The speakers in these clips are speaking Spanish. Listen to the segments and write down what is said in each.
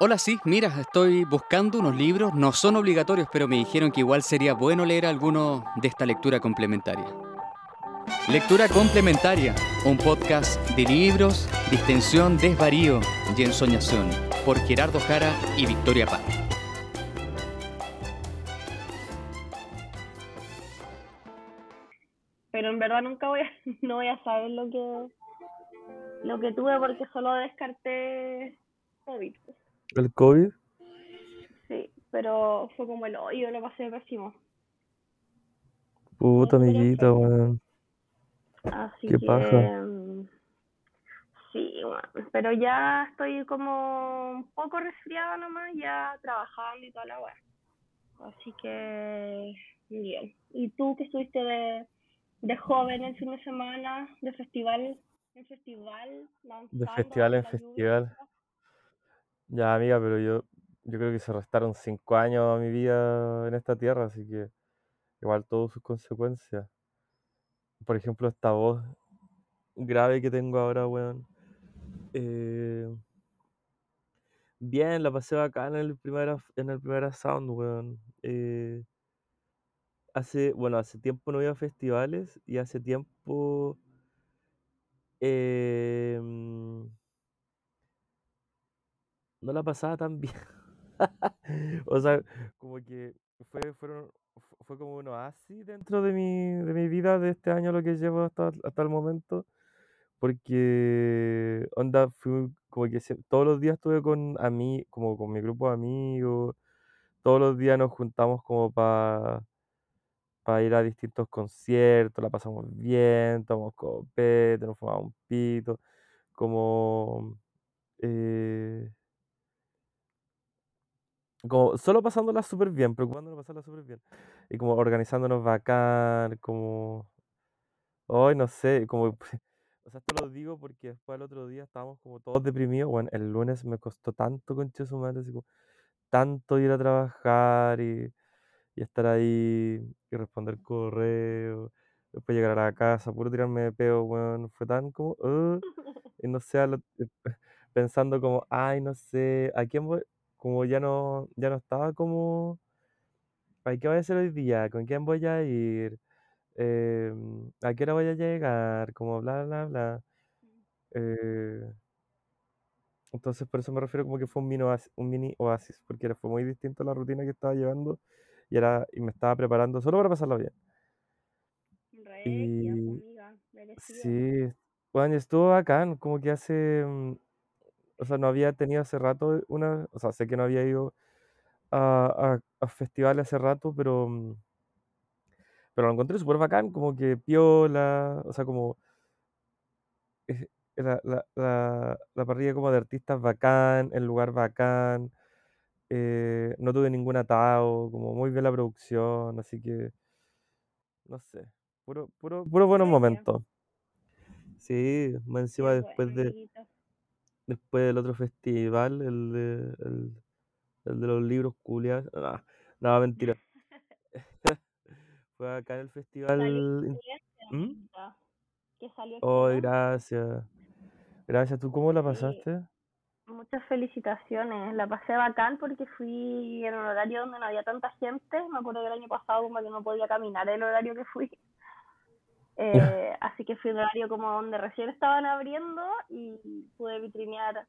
Hola, sí, mira, estoy buscando unos libros, no son obligatorios, pero me dijeron que igual sería bueno leer alguno de esta lectura complementaria. Lectura complementaria, un podcast de libros, distensión, desvarío y ensoñación, por Gerardo Jara y Victoria Paz. Pero en verdad nunca voy a, no voy a saber lo que lo que tuve porque solo descarté COVID. ¿El COVID? Sí, pero fue como el hoyo, lo pasé pésimo. Puta, amiguita, weón. Así Qué que paja. mm, sí, bueno, pero ya estoy como un poco resfriada nomás, ya trabajando y toda la weá. Así que bien. ¿Y tú que estuviste de, de joven el fin de semana, de festival en festival, De lanzando festival bajo en lluvia? Ya, amiga, pero yo, yo creo que se restaron cinco años a mi vida en esta tierra, así que igual todo sus consecuencias. Por ejemplo, esta voz grave que tengo ahora, weón. Eh, bien, la pasé bacán en el primer, af- en el primer sound, weón. Eh, hace, bueno, hace tiempo no iba a festivales y hace tiempo eh, no la pasaba tan bien. O sea, como que fue, fueron, fu- fue como un oasis dentro de mi, de mi vida de este año lo que llevo hasta, hasta el momento. Porque, onda, fui como que todos los días estuve con mí, como con mi grupo de amigos. Todos los días nos juntamos como para ir a distintos conciertos, la pasamos bien, tomamos copete, nos fumamos un pito, como... eh, como solo pasándola súper bien, preocupándonos de pasarla súper bien. Y como organizándonos bacán, como, hoy no sé, como, o sea, esto lo digo porque después el otro día estábamos como todos deprimidos. Bueno, el lunes me costó tanto, concha de su madre, así como, tanto ir a trabajar y, y estar ahí y responder correo, después llegar a la casa, puro tirarme de peo, weón, fue tan como, "Ugh", y no sé, lo- pensando como, ay, no sé, ¿a quién voy? Como ya no, ya no estaba como ¿qué voy a hacer hoy día? ¿Con quién voy a ir? Em, ¿a qué hora voy a llegar? Como bla, bla, bla. Eh, entonces, por eso me refiero como que fue un mini oasis, un mini oasis, porque era, fue muy distinto a la rutina que estaba llevando y, era, y me estaba preparando solo para pasarla bien. Regia, Y amiga, sí, bueno, estuvo bacán, como que hace, mm, o sea, no había tenido hace rato una, o sea, sé que no había ido a, a, a festivales hace rato, pero, mm, pero lo encontré súper bacán, como que piola, o sea, como eh, la, la, la, la parrilla como de artistas bacán, el lugar bacán, eh, no tuve ningún atado, como muy bien la producción, así que, no sé, puro, puro, puro buenos momentos. Sí, más encima después de. Después del otro festival, el de, el, el de los libros culiados, no, no, mentira. Fue acá en el festival. ¿Mm? Que salió Oh, excelente. gracias. Gracias. ¿Tú cómo la pasaste? muchas felicitaciones. La pasé bacán porque fui en un horario donde no había tanta gente. Me acuerdo que el año pasado como que no podía caminar el horario que fui. Eh, así que fui un horario como donde recién estaban abriendo y pude vitrinear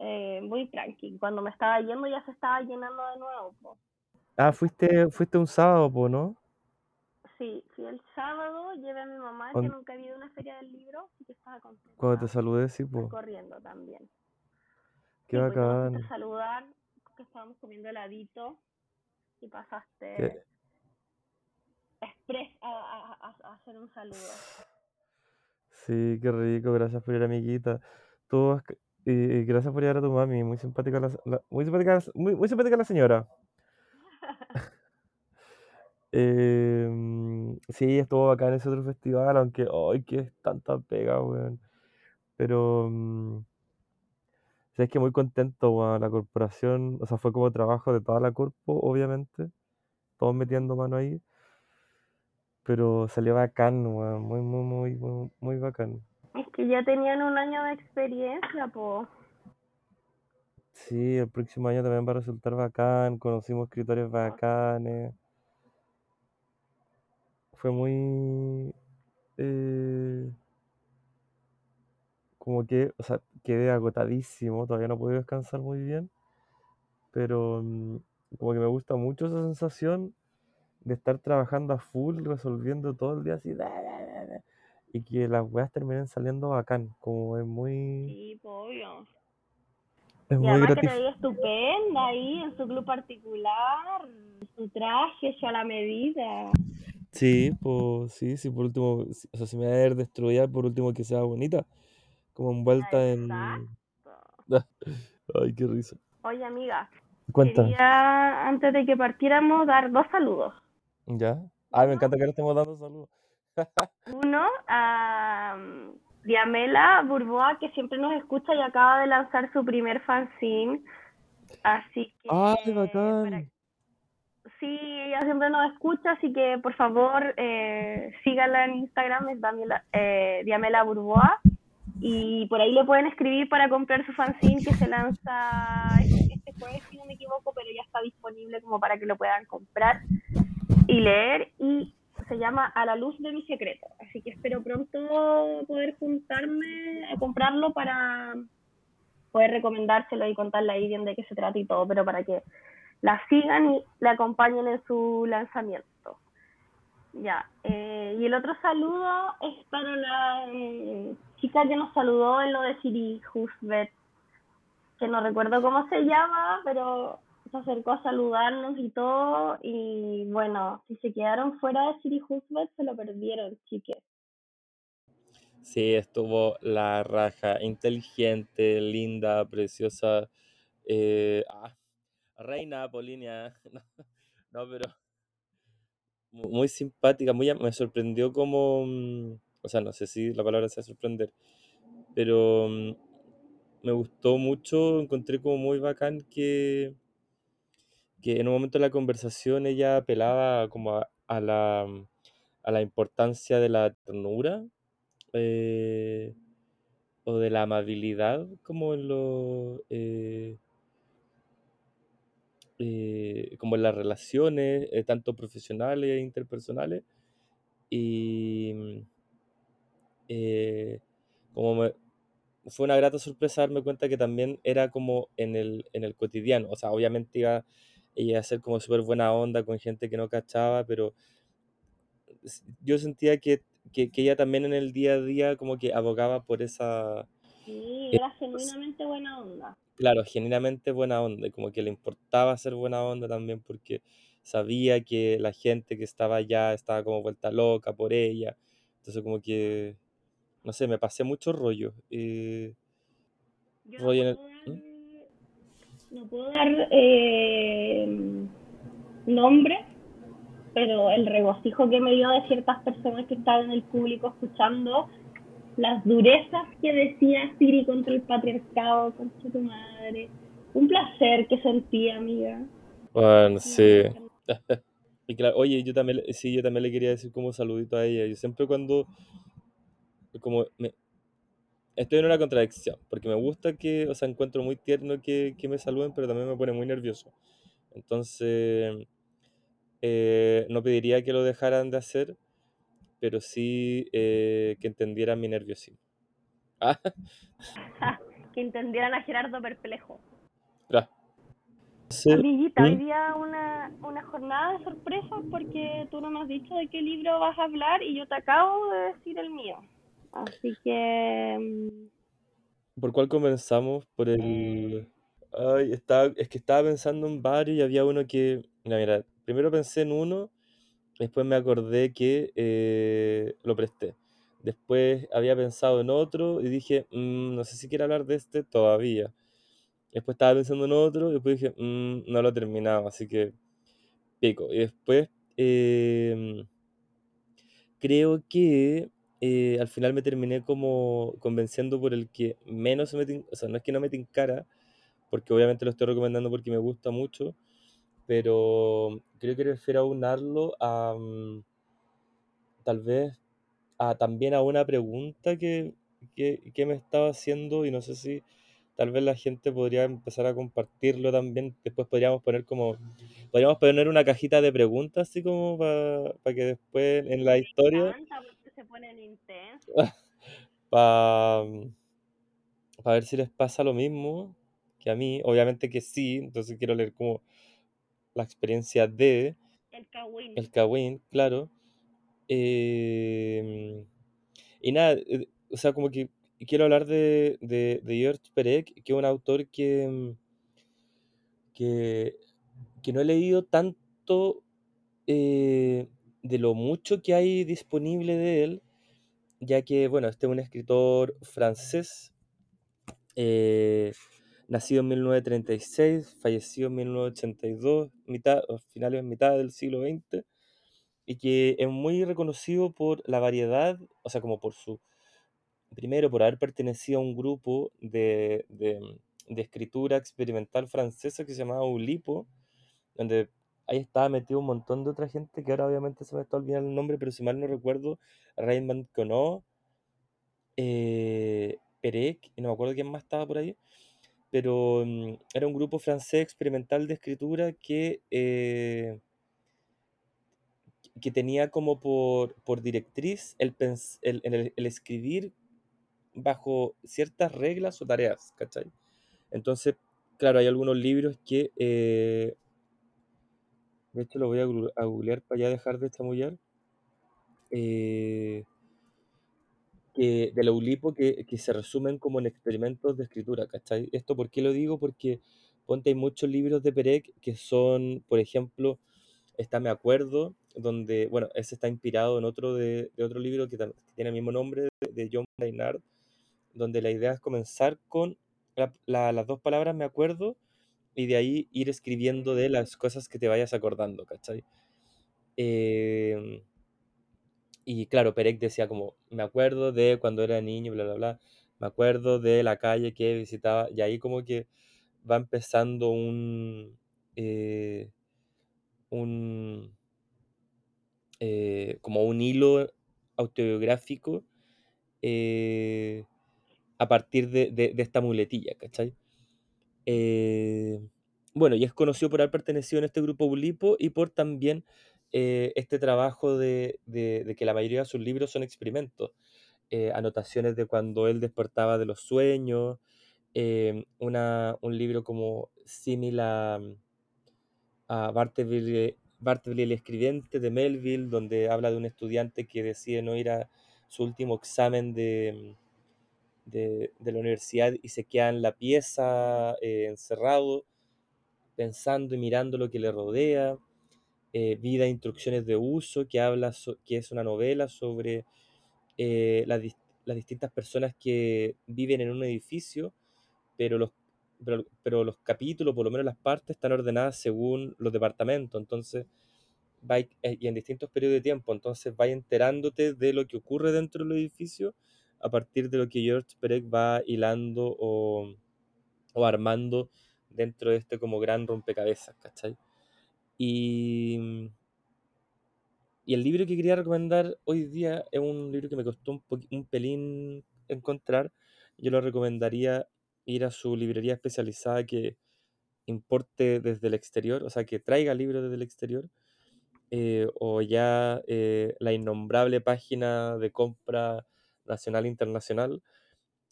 eh, muy tranqui. Cuando me estaba yendo ya se estaba llenando de nuevo. po. Ah, fuiste, fuiste un sábado, po, ¿no? Sí, fui el sábado, llevé a mi mamá que nunca había ido a una feria del libro, así que estaba Cuando contenta. te saludé, sí, po. corriendo también. Qué Sí, pues bacán. saludar, que estábamos comiendo heladito y Qué, pasaste express a, a, a- hacer un saludo. sí, qué rico. Gracias por ir, amiguita. Tú, y, gracias por ir a tu mami. Muy simpática la, la- muy simpática, muy, muy simpática la señora. Eh, mm, sí, estuvo bacán ese otro festival, aunque hoy que es tanta pega, weón. Pero mm, sabes que muy contento, weón. La corporación, o sea, fue como trabajo de toda la corpo, obviamente. Todos metiendo mano ahí. Pero salió bacán, weón. Muy, muy, muy, muy, muy bacán. Es que ya tenían un año de experiencia, po. Sí, el próximo año también va a resultar bacán, conocimos escritores bacanes. Fue muy... eh, como que, o sea, quedé agotadísimo, todavía no pude descansar muy bien, pero mm, como que me gusta mucho esa sensación de estar trabajando a full, resolviendo todo el día así, da, da, da, da, y que las weas terminen saliendo bacán, como es muy, Sí, obvio. es Y muy además que te veía estupenda ahí en su club particular, su traje hecho a la medida. Sí, pues sí, sí, por último, o sea, si me va a ver destruida, por último que sea bonita, como envuelta en... Exacto. Ay, qué risa. Oye, amiga, Cuéntame, quería antes de que partiéramos dar dos saludos. ¿Ya? Ay, me encanta que le estemos dando saludos. uno a um, Diamela Burboa, que siempre nos escucha y acaba de lanzar su primer fanzine. Así que Ay, para bacán. Sí, ella siempre nos escucha, así que por favor eh, síganla en Instagram, es Damiela, eh, Diamela Burboa, y por ahí le pueden escribir para comprar su fanzine que se lanza este jueves, si no me equivoco, pero ya está disponible como para que lo puedan comprar y leer, y se llama A la luz de mi secreto, así que espero pronto poder juntarme a comprarlo para poder recomendárselo y contarle ahí bien de qué se trata y todo, pero para que la sigan y la acompañen en su lanzamiento. Ya, eh, y el otro saludo es para la eh, chica que nos saludó en lo de Siri Husbet, que no recuerdo cómo se llama, pero se acercó a saludarnos y todo, y bueno, si se quedaron fuera de Siri Husbet, se lo perdieron, chiques. Sí, estuvo la raja, inteligente, linda, preciosa. eh, ah, reina Polinia. No, no, pero mu- muy simpática, muy, me sorprendió como, mm, o sea, no sé si la palabra sea sorprender, pero mm, me gustó mucho, encontré como muy bacán que, que en un momento de la conversación ella apelaba como a, la, mm, a la importancia de la ternura. eh, o de la amabilidad como en lo eh, eh, como en las relaciones tanto profesionales e interpersonales y mm, como fue una grata sorpresa darme cuenta que también era como en el, en el cotidiano o sea obviamente iba a ser como súper buena onda con gente que no cachaba pero yo sentía que, que, que ella también en el día a día como que abogaba por esa Sí, eh, era genuinamente buena onda. Claro, genuinamente buena onda, y como que le importaba ser buena onda también porque sabía que la gente que estaba allá estaba como vuelta loca por ella. Entonces como que, no sé, me pasé mucho rollo. eh, Yo no rollo en el... dar, ¿Mm? No puedo dar eh, nombre, pero el regocijo que me dio de ciertas personas que estaban en el público escuchando las durezas que decía Siri contra el patriarcado, contra tu madre. Un placer que sentí, amiga. Bueno, sí. Y claro, oye, yo también, sí, yo también le quería decir como saludito a ella. Yo siempre cuando, como, me, estoy en una contradicción, porque me gusta que, o sea, encuentro muy tierno que, que me saluden, pero también me pone muy nervioso. Entonces, eh, no pediría que lo dejaran de hacer, pero sí eh, que entendieran mi nerviosismo. Ah, que entendieran a Gerardo perplejo. claro. Sí. Amiguita, hoy ¿Mm? día una, una jornada de sorpresas porque tú no me has dicho de qué libro vas a hablar y yo te acabo de decir el mío. Así que mm, ¿Por cuál comenzamos? Por el... Ay, estaba, es que estaba pensando en varios y había uno que... Mira, mira, primero pensé en uno, después me acordé que eh, lo presté. Después había pensado en otro y dije, "Mm, no sé si quiero hablar de este todavía. Después estaba pensando en otro y después dije, "Mm, no lo he terminado, así que pico. Y después em, creo que eh, al final me terminé como convenciendo por el que menos me tin- o sea, no es que no me tincara, porque obviamente lo estoy recomendando porque me gusta mucho, pero creo que prefiero aunarlo a mm, tal vez a también a una pregunta que, que, que me estaba haciendo y no sé si tal vez la gente podría empezar a compartirlo también. Después podríamos poner como, podríamos poner una cajita de preguntas, así como para que después en la historia, se ponen intensos. para ver si les pasa lo mismo que a mí. Obviamente que sí, entonces quiero leer como la experiencia de... El Kawin. El Kawin, claro. Eh, y nada, eh, o sea, como que quiero hablar de, de, de George Perec, que es un autor que, que, que no he leído tanto eh, de lo mucho que hay disponible de él, ya que, bueno, este es un escritor francés, eh, nacido en 1936, fallecido en 1982, mitad, finales, mitad del siglo XX, y que es muy reconocido por la variedad, o sea, como por su, primero, por haber pertenecido a un grupo de, de, de escritura experimental francesa que se llamaba Ulipo, donde ahí estaba metido un montón de otra gente que ahora obviamente se me está olvidando el nombre, pero si mal no recuerdo, Raymond Queneau, eh, Perec, y no me acuerdo quién más estaba por ahí, pero mm, era un grupo francés experimental de escritura que, eh, que tenía como por, por directriz el, el, escribir bajo ciertas reglas o tareas, ¿cachai? Entonces, claro, hay algunos libros que, eh, de hecho lo voy a, googlear para ya dejar de chamullar, eh, que, de la ULIPO que, que, se resumen como en experimentos de escritura, ¿cachai? Esto, ¿por qué lo digo? Porque, ponte, hay muchos libros de Perec que son, por ejemplo, está Me Acuerdo, donde, bueno, ese está inspirado en otro de, de otro libro que, tiene el mismo nombre, de, John Maynard, donde la idea es comenzar con la, la, las dos palabras me acuerdo y de ahí ir escribiendo de las cosas que te vayas acordando, ¿cachai? Eh, y claro, Perec decía como, me acuerdo de cuando era niño, bla, bla, bla, me acuerdo de la calle que visitaba, y ahí como que va empezando un... Eh, un eh, como un hilo autobiográfico eh, a partir de, de, de, esta muletilla, ¿cachai? Eh, bueno, y es conocido por haber pertenecido en este grupo Ulipo y por también eh, este trabajo de, que la mayoría de sus libros son experimentos, eh, anotaciones de cuando él despertaba de los sueños, una, un libro como similar a, a Bartleby, Bartleby el escribiente de Melville, donde habla de un estudiante que decide no ir a su último examen de, de, de la universidad y se queda en la pieza eh, encerrado, pensando y mirando lo que le rodea. Eh, Vida, instrucciones de uso, que habla, so, que es una novela sobre eh, las, las, distintas personas que viven en un edificio, pero los, pero, pero, los capítulos, por lo menos las partes, están ordenadas según los departamentos. Entonces, y en distintos periodos de tiempo, entonces va enterándote de lo que ocurre dentro del edificio a partir de lo que George Perec va hilando o, o, armando dentro de este como gran rompecabezas, ¿cachai? Y, y el libro que quería recomendar hoy día es un libro que me costó un, un pelín encontrar. Yo lo recomendaría ir a su librería especializada que importe desde el exterior, o sea, que traiga libros desde el exterior, eh, o ya eh, la innombrable página de compra nacional e internacional,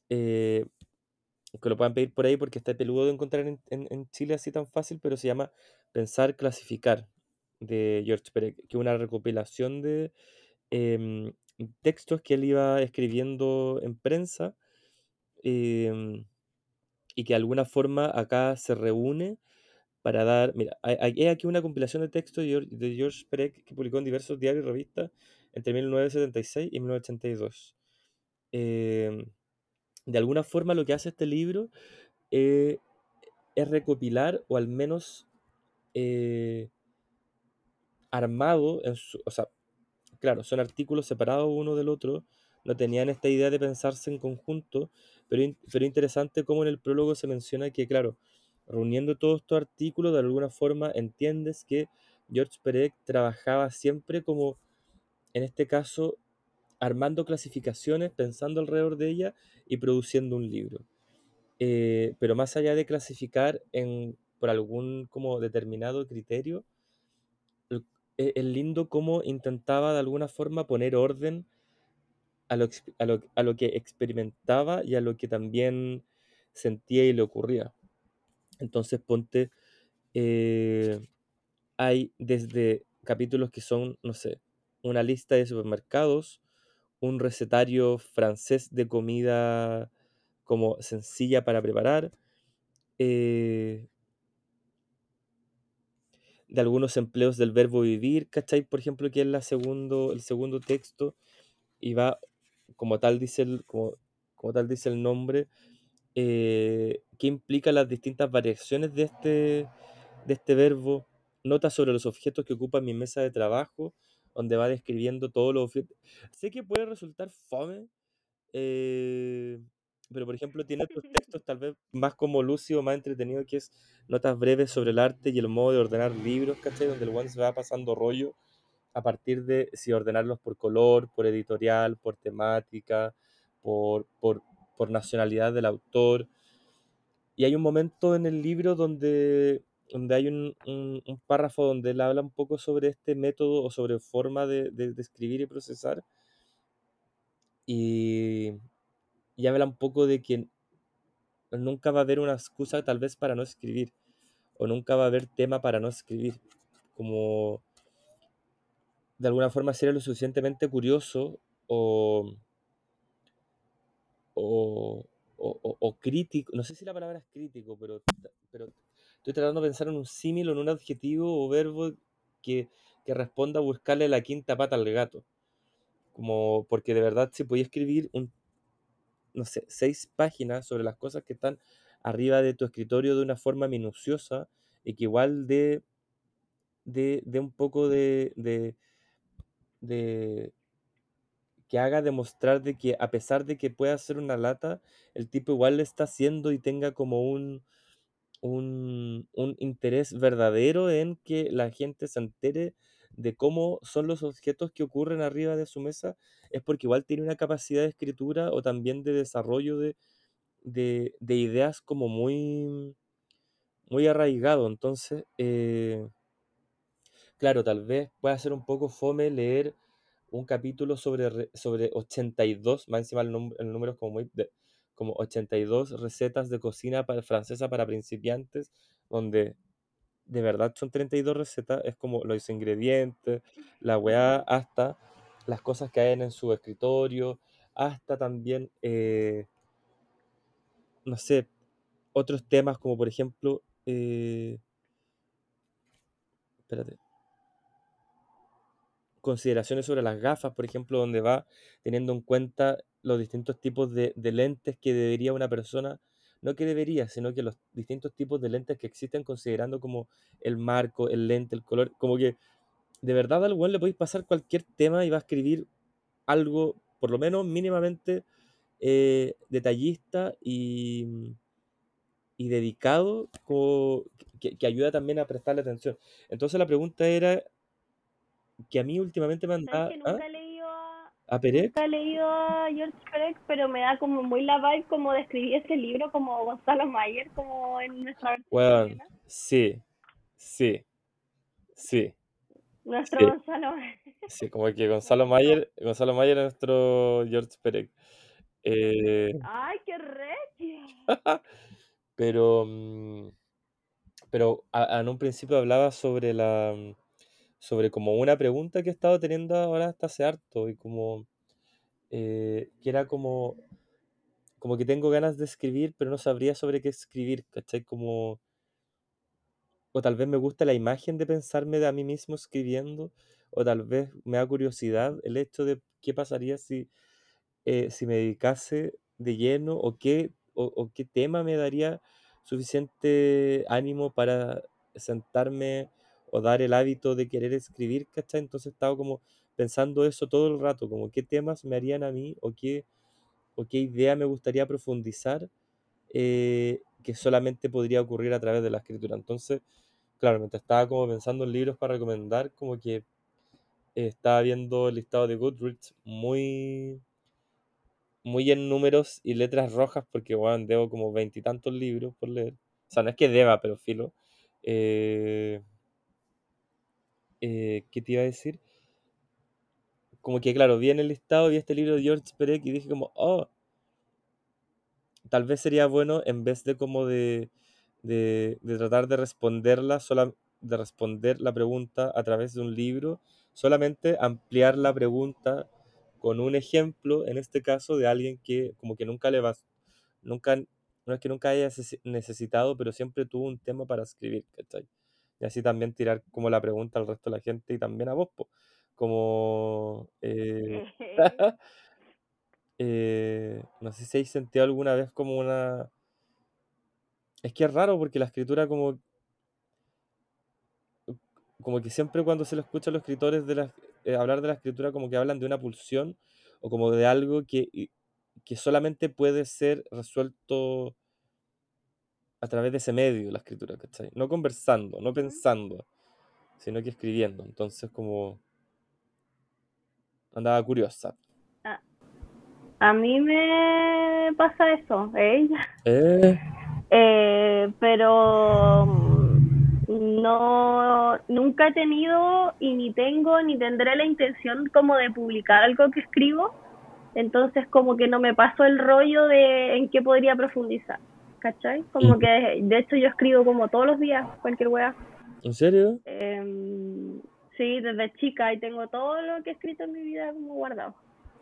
eh, que lo puedan pedir por ahí porque está peludo de encontrar en, en, Chile así tan fácil, pero se llama Pensar, Clasificar, de George Perec, que es una recopilación de eh, textos que él iba escribiendo en prensa eh, y que de alguna forma acá se reúne para dar, mira, hay, aquí una compilación de textos de George Perec que publicó en diversos diarios y revistas entre 1976 y 1982. Eh, de alguna forma lo que hace este libro eh, es recopilar o al menos eh, armado, en su, o sea, claro, son artículos separados uno del otro, no tenían esta idea de pensarse en conjunto, pero, pero interesante como en el prólogo se menciona que, claro, reuniendo todos estos artículos, de alguna forma entiendes que George Perec trabajaba siempre como, en este caso, armando clasificaciones, pensando alrededor de ella y produciendo un libro. eh, pero más allá de clasificar en, por algún como determinado criterio, e- es lindo cómo intentaba de alguna forma poner orden a lo, a lo- a lo que experimentaba y a lo que también sentía y le ocurría. Entonces, ponte, eh, hay desde capítulos que son, no sé, una lista de supermercados, un recetario francés de comida como sencilla para preparar, eh, de algunos empleos del verbo vivir, ¿cachai? Por ejemplo, que es la segundo, el segundo texto, y va, como tal dice el, como, como tal dice el nombre, eh, que implica las distintas variaciones de este, de este verbo, notas sobre los objetos que ocupan mi mesa de trabajo, donde va describiendo todos los objetos. Sé que puede resultar fome, eh, pero por ejemplo tiene otros textos tal vez más como lúcido, más entretenido, que es notas breves sobre el arte y el modo de ordenar libros, ¿cachai? Donde el one se va pasando rollo a partir de si ordenarlos por color, por editorial, por temática, por, por, por nacionalidad del autor. Y hay un momento en el libro donde, donde hay un, un- párrafo donde él habla un poco sobre este método o sobre forma de, de- escribir y procesar. Y, y habla un poco de que nunca va a haber una excusa tal vez para no escribir. O nunca va a haber tema para no escribir. Como de alguna forma ser lo suficientemente curioso o, o, o- o- crítico, no sé si la palabra es crítico, pero estoy tratando de pensar en un símil o en un adjetivo o verbo que, que responda a buscarle la quinta pata al gato. Como, porque de verdad si podía escribir un, no sé, seis páginas sobre las cosas que están arriba de tu escritorio de una forma minuciosa y que igual de, de, de un poco de, de, de, que haga demostrar de que a pesar de que pueda ser una lata, el tipo igual le está haciendo y tenga como un, un, un interés verdadero en que la gente se entere de cómo son los objetos que ocurren arriba de su mesa, es porque igual tiene una capacidad de escritura o también de desarrollo de, de, de ideas como muy, muy arraigado. Entonces, eh, claro, tal vez pueda ser un poco fome leer un capítulo sobre, re- sobre 82, más encima el, el número es como muy... como 82 recetas de cocina para, francesa para principiantes, donde de verdad son 32 recetas, es como los ingredientes, la weá, hasta las cosas que hay en su escritorio, hasta también, eh, no sé, otros temas como por ejemplo, eh, espérate, consideraciones sobre las gafas, por ejemplo, donde va teniendo en cuenta los distintos tipos de, lentes que debería una persona, no que debería, sino que los distintos tipos de lentes que existen considerando como el marco, el lente, el color, como que de verdad al weón le podéis pasar cualquier tema y va a escribir algo, por lo menos mínimamente eh, detallista y, y dedicado, que, que ayuda también a prestarle atención. Entonces la pregunta era que a mí últimamente me ¿Sabes andaba... que ¿Ah? nunca he leído a, ¿A Perec? nunca he leído a George Perec, pero me da como muy la vibe como de escribir ese libro como Gonzalo Mayer, como en nuestra versión chilena. sí, sí, sí, Nuestro sí, Gonzalo Mayer. sí, como que Gonzalo Mayer, Gonzalo Mayer es nuestro George Perec. Eh, ¡Ay, qué recio! pero, mm, pero a- a- en un principio hablaba sobre la, mm, sobre como una pregunta que he estado teniendo ahora hasta hace harto y como, eh, que era como, como que tengo ganas de escribir, pero no sabría sobre qué escribir, ¿cachai? Como, o tal vez me gusta la imagen de pensarme de a mí mismo escribiendo, o tal vez me da curiosidad el hecho de qué pasaría si, eh, si me dedicase de lleno o qué, o, o qué tema me daría suficiente ánimo para sentarme o dar el hábito de querer escribir, ¿cachai? Entonces estaba como pensando eso todo el rato, como qué temas me harían a mí o qué, o qué idea me gustaría profundizar eh, que solamente podría ocurrir a través de la escritura. Entonces, claro, mientras estaba como pensando en libros para recomendar, como que eh, estaba viendo el listado de Goodreads muy, muy en números y letras rojas porque, bueno, debo como veintitantos libros por leer. O sea, no es que deba, pero filo. Eh, eh, ¿qué te iba a decir? Como que, claro, vi en el listado, vi este libro de George Perec y dije como, oh, tal vez sería bueno en vez de como de, de, de tratar de responderla, sola, de responder la pregunta a través de un libro, solamente ampliar la pregunta con un ejemplo, en este caso, de alguien que como que nunca le va, nunca, no es que nunca haya necesitado, pero siempre tuvo un tema para escribir, ¿cachai? Y así también tirar como la pregunta al resto de la gente y también a vos, como... Eh, eh, no sé si habéis sentido alguna vez como una... Es que es raro porque la escritura como... Como que siempre cuando se lo escucha a los escritores de la, eh, hablar de la escritura como que hablan de una pulsión o como de algo que, que solamente puede ser resuelto a través de ese medio, la escritura, ¿cachai? No conversando, no pensando, sino que escribiendo. Entonces como andaba curiosa. Ah, a mí me pasa eso, ¿eh? ¿Eh? eh pero no nunca he tenido y ni tengo ni tendré la intención como de publicar algo que escribo entonces como que no me paso el rollo de en qué podría profundizar ¿cachai? como que de hecho yo escribo como todos los días cualquier wea ¿en serio? Em, sí desde chica y tengo todo lo que he escrito en mi vida como guardado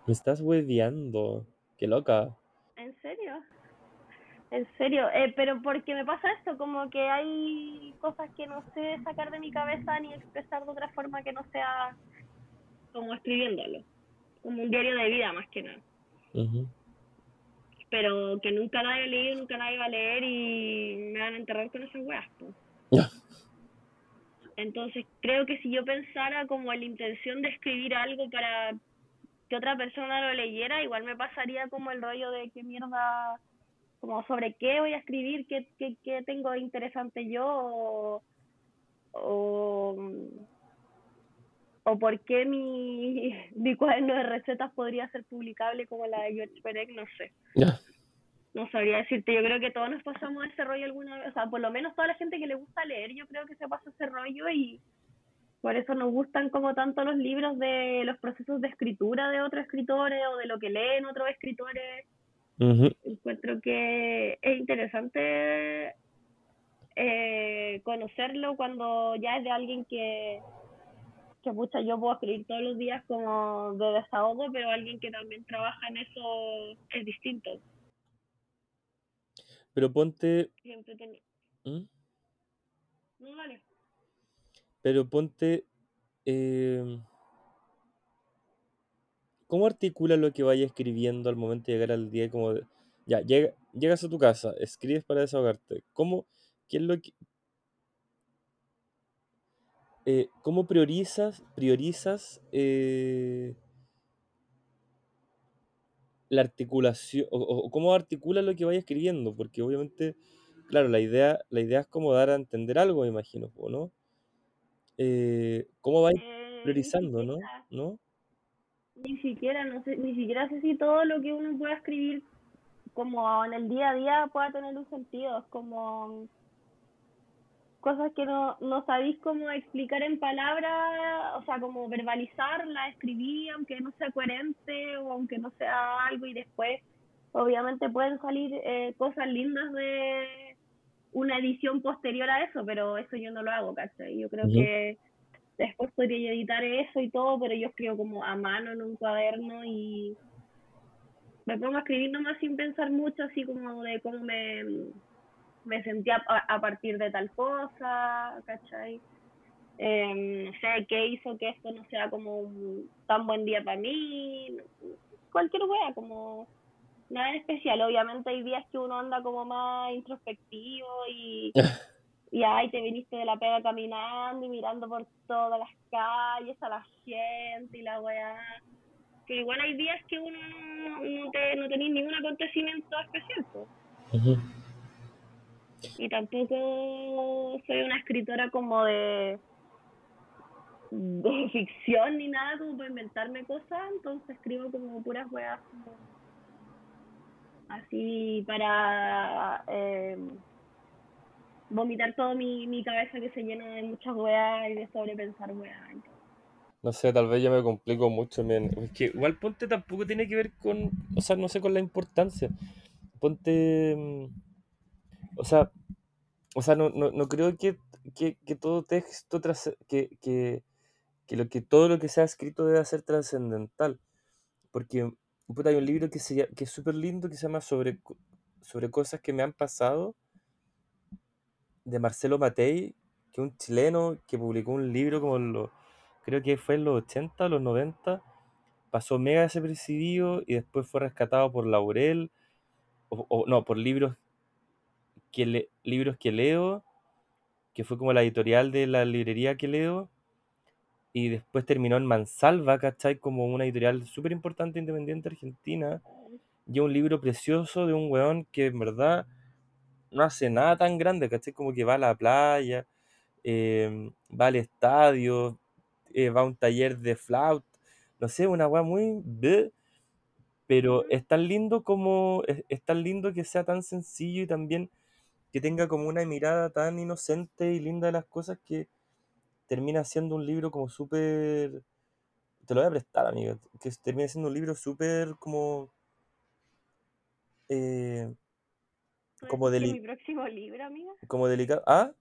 me estás hueviando qué loca ¿en serio? En serio, eh, pero porque me pasa esto, como que hay cosas que no sé sacar de mi cabeza ni expresar de otra forma que no sea como escribiéndolo, como un diario de vida más que nada. Pero que nunca nadie ha leído, nunca nadie va a leer y me van a enterrar con esas weas. Entonces creo que si yo pensara como en la intención de escribir algo para que otra persona lo leyera, igual me pasaría como el rollo de qué mierda como sobre qué voy a escribir, qué, qué, qué tengo interesante yo o, o, por qué mi, mi cuaderno de recetas podría ser publicable como la de George Perec, no sé. No sabría decirte, yo creo que todos nos pasamos ese rollo alguna vez, o sea, por lo menos toda la gente que le gusta leer, yo creo que se pasa ese rollo y por eso nos gustan como tanto los libros de los procesos de escritura de otros escritores o de lo que leen otros escritores. Encuentro que es interesante eh, conocerlo cuando ya es de alguien que, que pucha, yo puedo escribir todos los días como de desahogo, pero alguien que también trabaja en eso es distinto. Pero ponte... ¿Mm? No, vale. Pero ponte... Eh ¿Cómo articulas lo que vayas escribiendo al momento de llegar al día? Como ya, llega, llegas a tu casa, escribes para desahogarte. ¿Cómo, qué es lo que, eh, ¿Cómo priorizas, priorizas eh, la articulación o, cómo articulas lo que vayas escribiendo? Porque obviamente, claro, la idea, la idea es como dar a entender algo, me imagino, ¿no? Eh, ¿Cómo vais priorizando, no? ¿no? ni siquiera, no sé, ni siquiera sé si todo lo que uno pueda escribir como en el día a día pueda tener un sentido, es como cosas que no, no sabéis cómo explicar en palabras, o sea, como verbalizarla, escribir, aunque no sea coherente o aunque no sea algo y después obviamente pueden salir eh, cosas lindas de una edición posterior a eso, pero eso yo no lo hago, ¿cachai? Yo creo que después podría editar eso y todo, pero yo escribo como a mano en un cuaderno y me pongo a escribir nomás sin pensar mucho, así como de cómo me, me sentía a, partir de tal cosa, ¿cachai? Eh, no sé qué hizo que esto no sea como un tan buen día para mí, cualquier wea, como nada en especial. Obviamente hay días que uno anda como más introspectivo y y ahí te viniste de la pega caminando y mirando por todas las calles a la gente y la weá. Que igual hay días que uno no, te, no tenés ningún acontecimiento especial, Y tampoco soy una escritora como de de ficción ni nada como para inventarme cosas, entonces escribo como puras weas así para eh, vomitar todo mi, mi cabeza que se llena de muchas weas y de sobrepensar weas. No sé, tal vez yo me complico mucho. men. Es que igual ponte tampoco tiene que ver con, o sea, no sé, con la importancia. Ponte, mm, o sea, o sea, no, no, no creo que, que, que todo texto, tras, que, que, que, lo, que todo lo que sea escrito debe ser trascendental. Porque hay un libro que, se, que es súper lindo que se llama sobre, sobre cosas que me han pasado de Marcelo Matei, que es un chileno que publicó un libro como en los, creo que fue en los 80 o los 90, pasó mega desapercibido y después fue rescatado por Laurel, o, o no, por libros que, le- libros que leo, que fue como la editorial de la librería que leo, y después terminó en Mansalva, ¿cachai? Como una editorial súper importante independiente argentina, y un libro precioso de un weón que en verdad no hace nada tan grande, ¿cachai? Como que va a la playa, eh, va al estadio, eh, va a un taller de flauta, no sé, una weá muy... bleh, pero es tan lindo como... Es, es tan lindo que sea tan sencillo y también que tenga como una mirada tan inocente y linda de las cosas que termina siendo un libro como súper... Te lo voy a prestar, amiga, que termina siendo un libro súper como... eh, ¿Tú como, es mi próximo libro, amiga? como delicado... ¿Ah?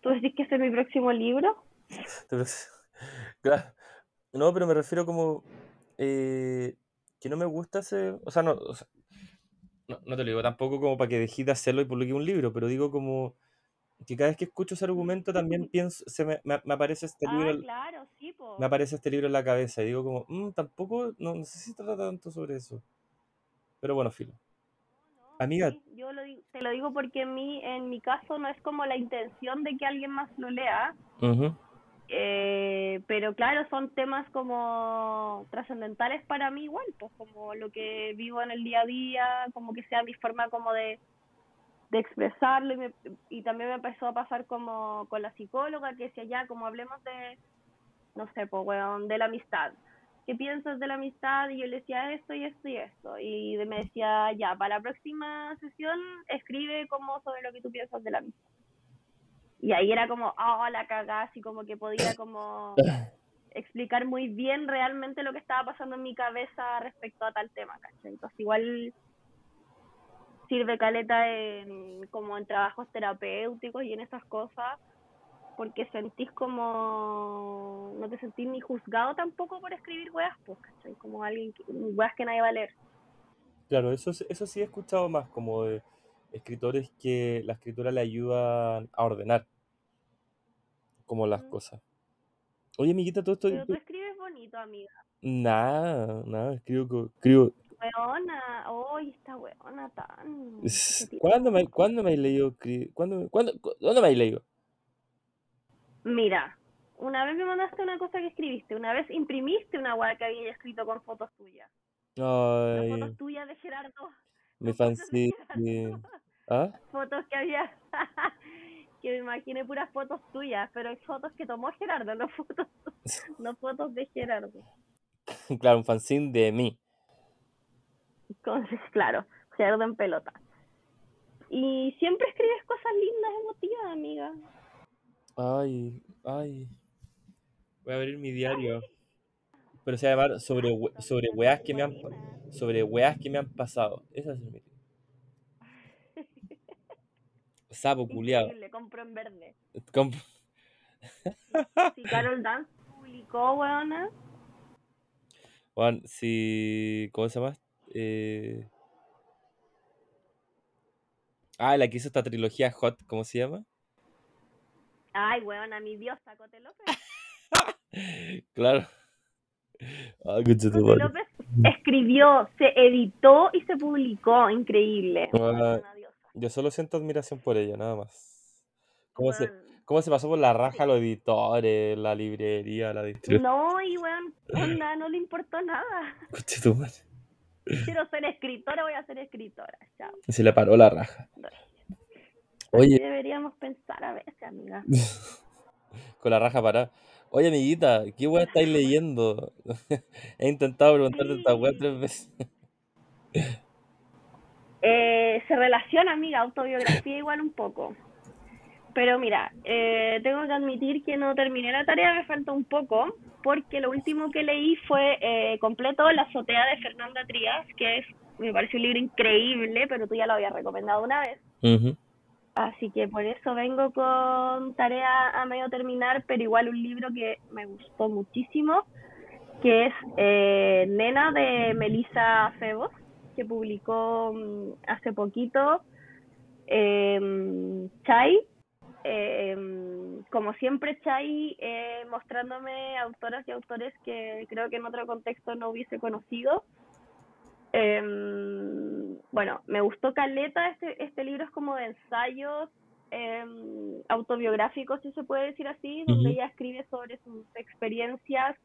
¿Tú decís que este es mi próximo libro? Claro. No, pero me refiero como eh, que no me gusta ese, o sea, no, o sea, no, no te lo digo tampoco como para que dejes de hacerlo y publique un libro, pero digo como que cada vez que escucho ese argumento también pienso, se me, me, me aparece este libro, Ah, en- claro, sí, me aparece este libro en la cabeza y digo como, "Mm, tampoco, no, no sé si trata tanto sobre eso, pero bueno, filo. Amiga, sí, yo lo digo- te lo digo porque en mi, en mi caso no es como la intención de que alguien más lo lea, eh, pero claro, son temas como trascendentales para mí igual, pues como lo que vivo en el día a día, como que sea mi forma como de, de expresarlo y, me- y también me empezó a pasar como con la psicóloga que decía ya, como hablemos de, no sé, pues weón, de la amistad. ¿Qué piensas de la amistad? Y yo le decía esto y esto y esto. Y me decía, ya, para la próxima sesión escribe como sobre lo que tú piensas de la amistad. Y ahí era como, ah, la cagada, así como que podía como explicar muy bien realmente lo que estaba pasando en mi cabeza respecto a tal tema, ¿cachai? Entonces igual sirve caleta en, como en trabajos terapéuticos y en esas cosas, porque sentís como, no te sentís ni juzgado tampoco por escribir weas, pues, ¿cachai? Como alguien, que, weas que nadie va a leer. claro, eso, eso sí he escuchado más, como de escritores que la escritura le ayuda a ordenar como las Mm. cosas. Oye, amiguita, todo esto, Pero tú escribes bonito, amiga. Nada, nada, escribo, escribo. Weona, hoy esta weona tan... ¿Cuándo me, cuándo me has leído? ¿Cuándo, cuándo, cu- ¿Dónde me has leído? Mira, una vez me mandaste una cosa que escribiste, una vez imprimiste una wea que había escrito con fotos tuyas. Ay, fotos tuyas de Gerardo, fanzine. Gerardo. ¿Ah? Fotos que había, que me imaginé puras fotos tuyas, pero fotos que tomó Gerardo, no fotos, no fotos de Gerardo. Claro, un fanzine de mí. Entonces, claro, Gerardo en pelota. Y siempre escribes cosas lindas, emotivas, amiga. Ay, ay. Voy a abrir mi diario. Pero se va a llamar sobre, sobre weas que me han, sobre weas que me han pasado. Esa es mi. Sapo culiado. Increíble, compro en verde. Si Carol Dance publicó, weona, Juan, si. ¿Cómo se llama? Eh... Ah, la que hizo esta trilogía Hot, ¿cómo se llama? ay, weona, mi diosa, Cote López. Claro. Ah. López escribió, se editó y se publicó. Increíble. Ah. Yo solo siento admiración por ella, nada más. ¿Cómo se, cómo se pasó por la raja a los editores, la librería, la distribución? No, y weón, onda, no le importó nada. Concha tu madre. Quiero ser escritora, voy a ser escritora. Chao. Se le paró la raja. Así Oye, deberíamos pensar a veces, amiga. con la raja parada. Oye, amiguita, ¿qué weá estáis leyendo? He intentado preguntarte esta weá tres veces. Eh, se relaciona, amiga, autobiografía igual un poco. Pero mira, eh, tengo que admitir que no terminé la tarea, me falta un poco, porque lo último que leí fue eh, completo La azotea de Fernanda Trías, que es, me parece un libro increíble, pero tú ya lo habías recomendado una vez. Así que por eso vengo con tarea a medio terminar, pero igual un libro que me gustó muchísimo, que es eh, Nena de Melissa Febos, que publicó mm, hace poquito eh, Chai. Em, como siempre, Chai eh, mostrándome autoras y autores que creo que en otro contexto no hubiese conocido. Em, bueno, me gustó Caleta, este, este libro es como de ensayos em, autobiográficos, si se puede decir así, donde ella escribe sobre sus experiencias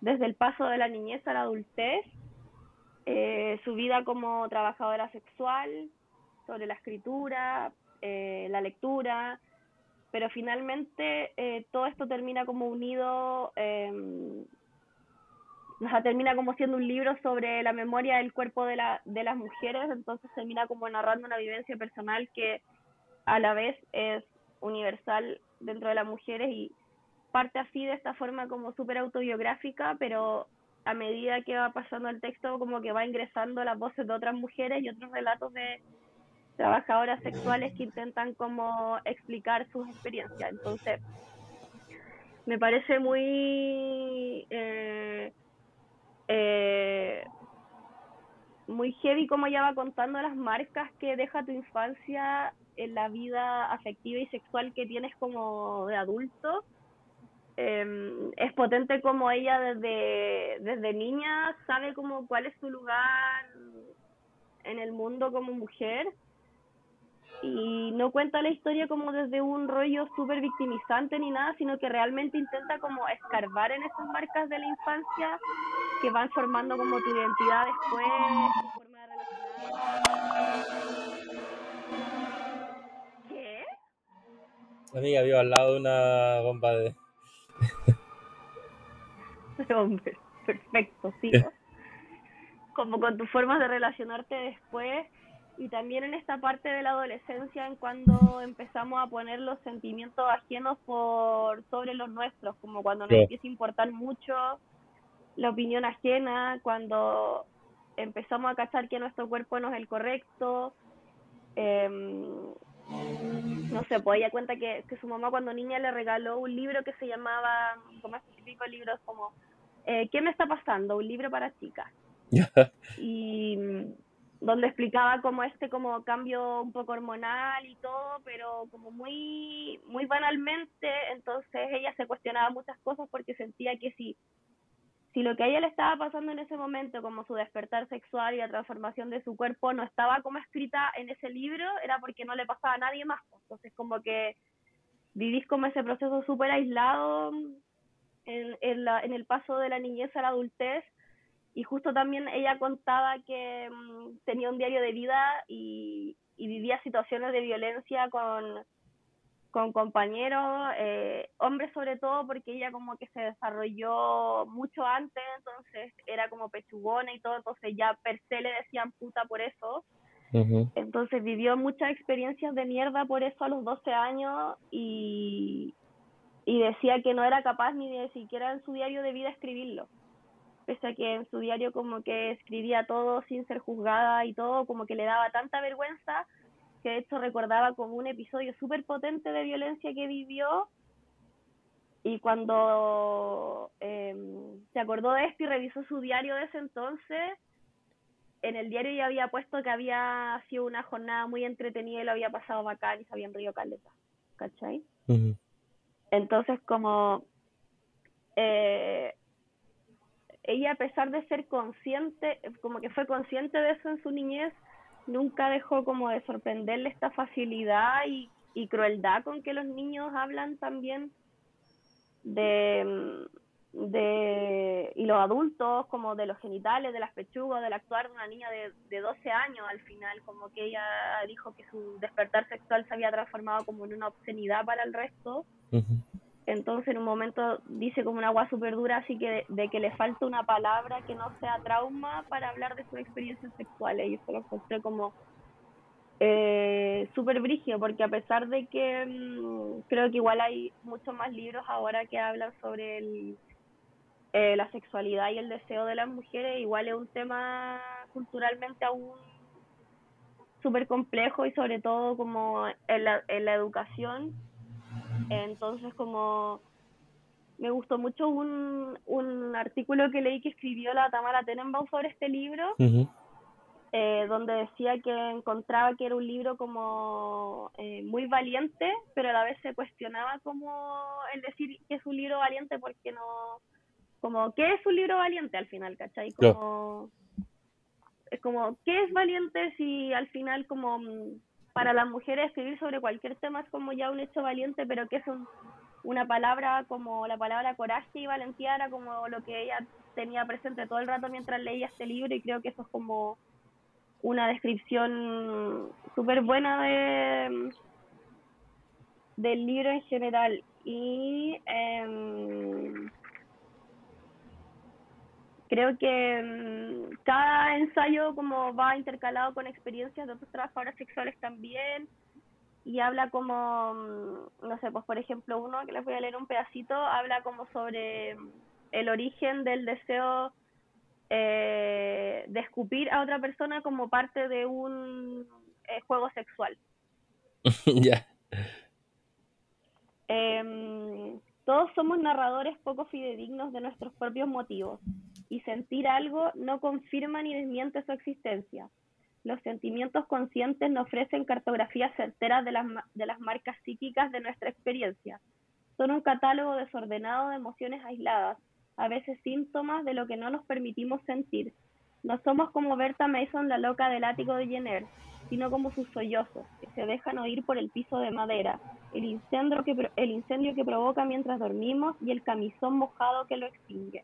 desde el paso de la niñez a la adultez, eh, su vida como trabajadora sexual, sobre la escritura, eh, la lectura, pero finalmente eh, todo esto termina como unido, eh, termina como siendo un libro sobre la memoria del cuerpo de, la, de las mujeres, entonces termina como narrando una vivencia personal que a la vez es universal dentro de las mujeres y parte así de esta forma como súper autobiográfica, pero a medida que va pasando el texto como que va ingresando las voces de otras mujeres y otros relatos de trabajadoras sexuales que intentan como explicar sus experiencias. Entonces, me parece muy eh, eh, muy heavy como ella va contando las marcas que deja tu infancia en la vida afectiva y sexual que tienes como de adulto. Em, es potente como ella desde, desde niña sabe como cuál es su lugar en el mundo como mujer y no cuenta la historia como desde un rollo súper victimizante ni nada, sino que realmente intenta como escarbar en esas marcas de la infancia que van formando como tu identidad después, tu forma de ¿Qué? Amiga, vivo al lado de una bomba de... Hombre, perfecto, sí. Como con tus formas de relacionarte después y también en esta parte de la adolescencia en cuando empezamos a poner los sentimientos ajenos por sobre los nuestros, como cuando nos empieza a importar mucho la opinión ajena, cuando empezamos a cachar que nuestro cuerpo no es el correcto. Em, no sé, pues ella cuenta que, que, su mamá cuando niña le regaló un libro que se llamaba, como es típico libros como eh, ¿Qué me está pasando? Un libro para chicas. y donde explicaba como este como cambio un poco hormonal y todo, pero como muy muy banalmente, entonces ella se cuestionaba muchas cosas porque sentía que si si lo que a ella le estaba pasando en ese momento, como su despertar sexual y la transformación de su cuerpo, no estaba como escrita en ese libro, era porque no le pasaba a nadie más. Entonces, como que vivís como ese proceso súper aislado en, en, la, en el paso de la niñez a la adultez, y justo también ella contaba que mm, tenía un diario de vida y, vivía situaciones de violencia con, con compañeros, eh, hombres sobre todo, porque ella como que se desarrolló mucho antes, entonces era como pechugona y todo, entonces ya per se le decían puta por eso. Entonces vivió muchas experiencias de mierda por eso a los 12 años y, y decía que no era capaz ni de siquiera en su diario de vida escribirlo pese a que en su diario como que escribía todo sin ser juzgada y todo, como que le daba tanta vergüenza que de hecho recordaba como un episodio súper potente de violencia que vivió y cuando em, se acordó de esto y revisó su diario de ese entonces, en el diario ya había puesto que había sido una jornada muy entretenida y lo había pasado bacán y se habían río caleta, ¿cachai? Entonces como eh, ella a pesar de ser consciente, como que fue consciente de eso en su niñez, nunca dejó como de sorprenderle esta facilidad y, crueldad con que los niños hablan también de, de y los adultos como de los genitales, de las pechugas, del actuar de una niña de, de 12 años al final, como que ella dijo que su despertar sexual se había transformado como en una obscenidad para el resto. Entonces en un momento dice como una agua súper dura, así que de, que le falta una palabra que no sea trauma para hablar de sus experiencias sexuales. Y eso lo encontré como eh, súper brígido, porque a pesar de que mm, creo que igual hay muchos más libros ahora que hablan sobre el, eh, la sexualidad y el deseo de las mujeres, igual es un tema culturalmente aún súper complejo y sobre todo como en la, en la educación entonces, como me gustó mucho un, un artículo que leí que escribió la Tamara Tenenbaum sobre este libro, eh, donde decía que encontraba que era un libro como eh, muy valiente, pero a la vez se cuestionaba como el decir que es un libro valiente porque no, como, ¿qué es un libro valiente al final, cachai? Como, es como, ¿qué es valiente si al final como para las mujeres escribir sobre cualquier tema es como ya un hecho valiente, pero que es una palabra como la palabra coraje y valentía era como lo que ella tenía presente todo el rato mientras leía este libro y creo que eso es como una descripción súper buena de del libro en general. Y eh, creo que mm, cada ensayo como va intercalado con experiencias de otros trabajadores sexuales también y habla como, mm, no sé, pues por ejemplo uno que les voy a leer un pedacito, habla como sobre el origen del deseo eh, de escupir a otra persona como parte de un eh, juego sexual. Ya. Em, todos somos narradores poco fidedignos de nuestros propios motivos y sentir algo no confirma ni desmiente su existencia. Los sentimientos conscientes no ofrecen cartografías certeras de las, de las marcas psíquicas de nuestra experiencia. Son un catálogo desordenado de emociones aisladas, a veces síntomas de lo que no nos permitimos sentir. No somos como Berta Mason, la loca del ático de Jenner, sino como sus sollozos, que se dejan oír por el piso de madera, el incendio que, el incendio que provoca mientras dormimos y el camisón mojado que lo extingue.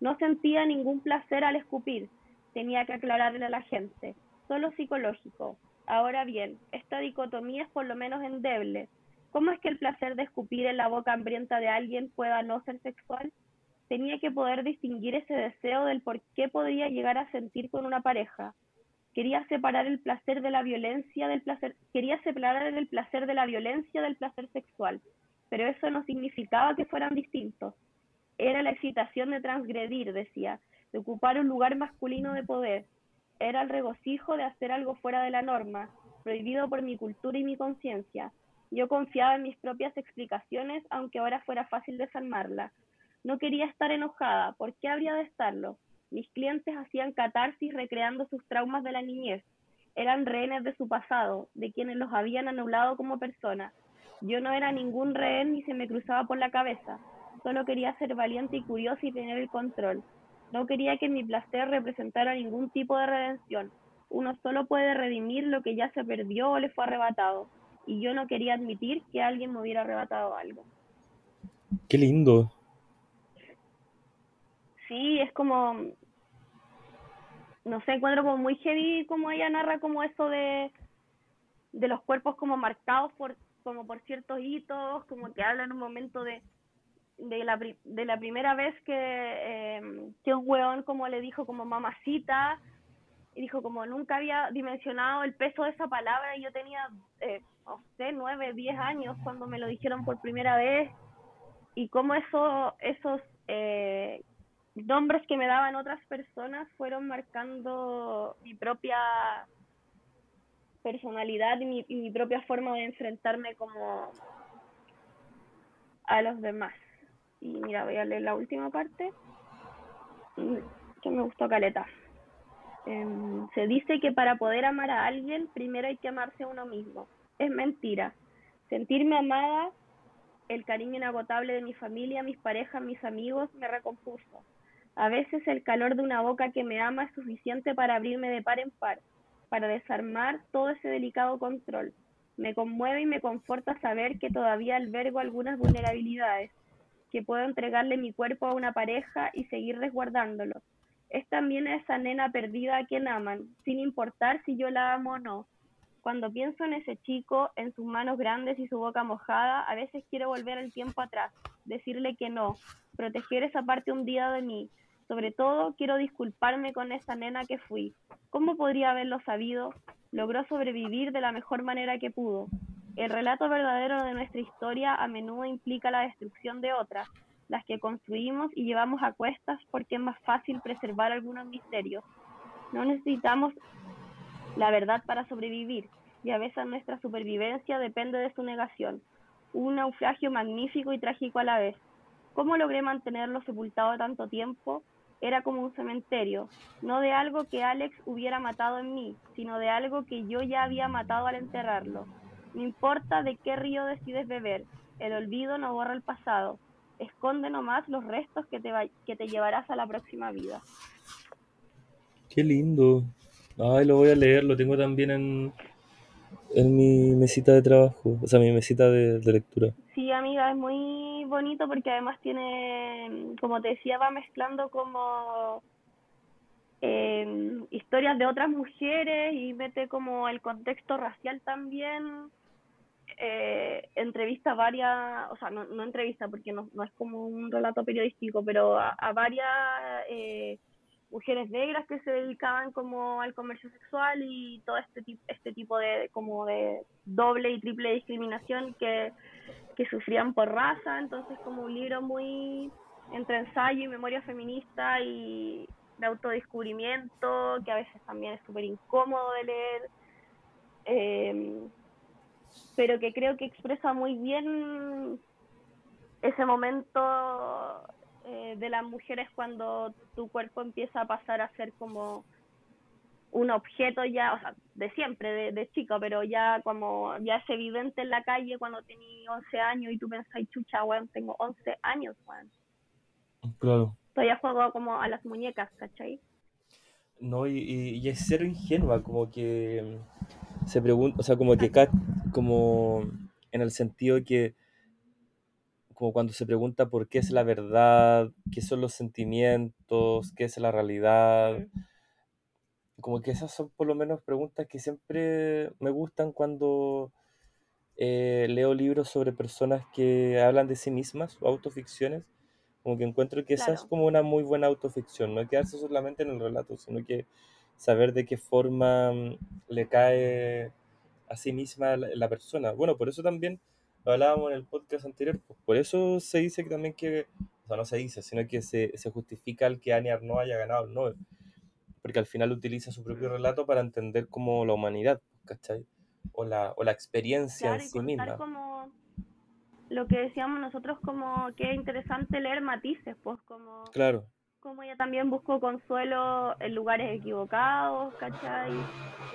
No sentía ningún placer al escupir, tenía que aclararle a la gente, solo psicológico. Ahora bien, esta dicotomía es por lo menos endeble. ¿Cómo es que el placer de escupir en la boca hambrienta de alguien pueda no ser sexual? Tenía que poder distinguir ese deseo del por qué podría llegar a sentir con una pareja. Quería separar el placer de la violencia del placer, quería separar el placer de la violencia del placer sexual, pero eso no significaba que fueran distintos era la excitación de transgredir, decía, de ocupar un lugar masculino de poder. Era el regocijo de hacer algo fuera de la norma, prohibido por mi cultura y mi conciencia. Yo confiaba en mis propias explicaciones, aunque ahora fuera fácil desarmarla. No quería estar enojada. ¿Por qué habría de estarlo? Mis clientes hacían catarsis recreando sus traumas de la niñez. Eran rehenes de su pasado, de quienes los habían anulado como personas. Yo no era ningún rehén ni se me cruzaba por la cabeza. Solo quería ser valiente y curiosa y tener el control. No quería que mi placer representara ningún tipo de redención. Uno solo puede redimir lo que ya se perdió o le fue arrebatado. Y yo no quería admitir que alguien me hubiera arrebatado algo. Qué lindo. Sí, es como, no sé, encuentro como muy heavy como ella narra como eso de, de los cuerpos como marcados por como por ciertos hitos, como que habla en un momento de de la, de la primera vez que, eh, que un weón como le dijo como mamacita, y dijo como nunca había dimensionado el peso de esa palabra y yo tenía, eh, no sé, nueve, diez años cuando me lo dijeron por primera vez y cómo eso, esos eh, nombres que me daban otras personas fueron marcando mi propia personalidad y mi, y mi propia forma de enfrentarme como a los demás. Y mira, voy a leer la última parte, mm, que me gustó caleta. Em, se dice que para poder amar a alguien, primero hay que amarse a uno mismo. Es mentira. Sentirme amada, el cariño inagotable de mi familia, mis parejas, mis amigos, me recompuso. A veces el calor de una boca que me ama es suficiente para abrirme de par en par, para desarmar todo ese delicado control. Me conmueve y me conforta saber que todavía albergo algunas vulnerabilidades, que puedo entregarle mi cuerpo a una pareja y seguir resguardándolo. Es también esa nena perdida a quien aman, sin importar si yo la amo o no. Cuando pienso en ese chico, en sus manos grandes y su boca mojada, a veces quiero volver el tiempo atrás, decirle que no, proteger esa parte hundida de mí. Sobre todo, quiero disculparme con esa nena que fui. ¿Cómo podría haberlo sabido? Logró sobrevivir de la mejor manera que pudo. El relato verdadero de nuestra historia a menudo implica la destrucción de otras, las que construimos y llevamos a cuestas porque es más fácil preservar algunos misterios. No necesitamos la verdad para sobrevivir, y a veces nuestra supervivencia depende de su negación. Un naufragio magnífico y trágico a la vez. ¿Cómo logré mantenerlo sepultado tanto tiempo? Era como un cementerio, no de algo que Alex hubiera matado en mí, sino de algo que yo ya había matado al enterrarlo. No importa de qué río decides beber, el olvido no borra el pasado. Esconde nomás los restos que te, que te llevarás a la próxima vida. Qué lindo. Ay, lo voy a leer, lo tengo también en, en mi mesita de trabajo, o sea, mi mesita de, lectura. Sí, amiga, es muy bonito porque además tiene, como te decía, va mezclando como em, historias de otras mujeres y mete como el contexto racial también. Eh, entrevista varias, o sea, no, no entrevista porque no, no es como un relato periodístico, pero a, a varias eh, mujeres negras que se dedicaban como al comercio sexual y todo este tipo este tipo de como de doble y triple discriminación que, que sufrían por raza. Entonces como un libro muy entre ensayo y memoria feminista y de autodescubrimiento que a veces también es súper incómodo de leer em, pero que creo que expresa muy bien ese momento eh, de las mujeres cuando tu cuerpo empieza a pasar a ser como un objeto ya, o sea, de siempre, de, de chico, pero ya como ya es evidente en la calle cuando tenías 11 años y tú pensás, chucha, weón, tengo 11 años, weón. Claro. Todavía juego como a las muñecas, ¿cachai? No, y, y, es ser ingenua, como que se pregunta, o sea, como que como en el sentido que como cuando se pregunta por qué es la verdad, qué son los sentimientos, qué es la realidad. Como que esas son por lo menos preguntas que siempre me gustan cuando eh, leo libros sobre personas que hablan de sí mismas o autoficciones. Como que encuentro que esa es como una muy buena autoficción, no quedarse solamente en el relato, sino que saber de qué forma mm, le cae a sí misma la persona. Bueno, por eso también hablábamos en el podcast anterior, pues por eso se dice que también que, o sea, no se dice, sino que se, se justifica el que Annie Arnaud haya ganado el Nobel, porque al final utiliza su propio relato para entender como la humanidad, ¿cachai? O la, o la experiencia en sí misma. Como lo que decíamos nosotros como que es interesante leer matices, pues como... Claro. Como ella también buscó consuelo en lugares equivocados, ¿cachai?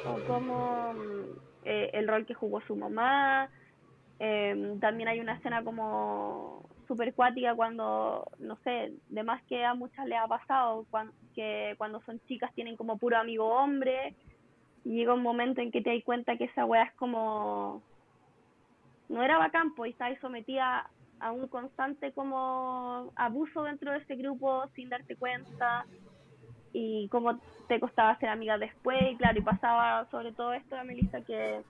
O como mm, eh, el rol que jugó su mamá, eh, también hay una escena como super cuática cuando, no sé, de más que a muchas les ha pasado, que cuando son chicas tienen como puro amigo hombre, y llega un momento en que te das cuenta que esa weá es como... No era bacán, pues, y estabas sometida a un constante como abuso dentro de ese grupo sin darte cuenta y cómo te costaba ser amiga después y claro y pasaba sobre todo esto de Melissa que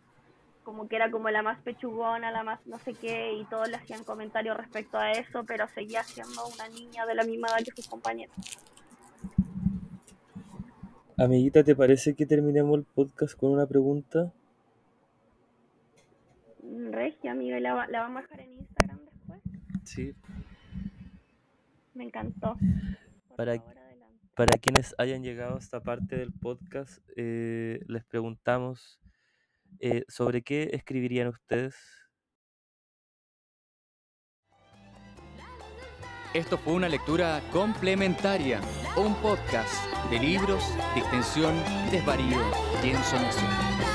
como que era como la más pechugona, la más no sé qué, y todos le hacían comentarios respecto a eso, pero seguía siendo una niña de la misma edad que sus compañeros. Amiguita, ¿te parece que terminemos el podcast con una pregunta? Regia, amiga, ¿la, ¿la vamos a dejar en Instagram? Sí. Me encantó. para, para quienes hayan llegado a esta parte del podcast, eh, les preguntamos eh, ¿sobre qué escribirían ustedes? Esto fue una lectura complementaria, un podcast de libros, distensión, desvarío y ensonación.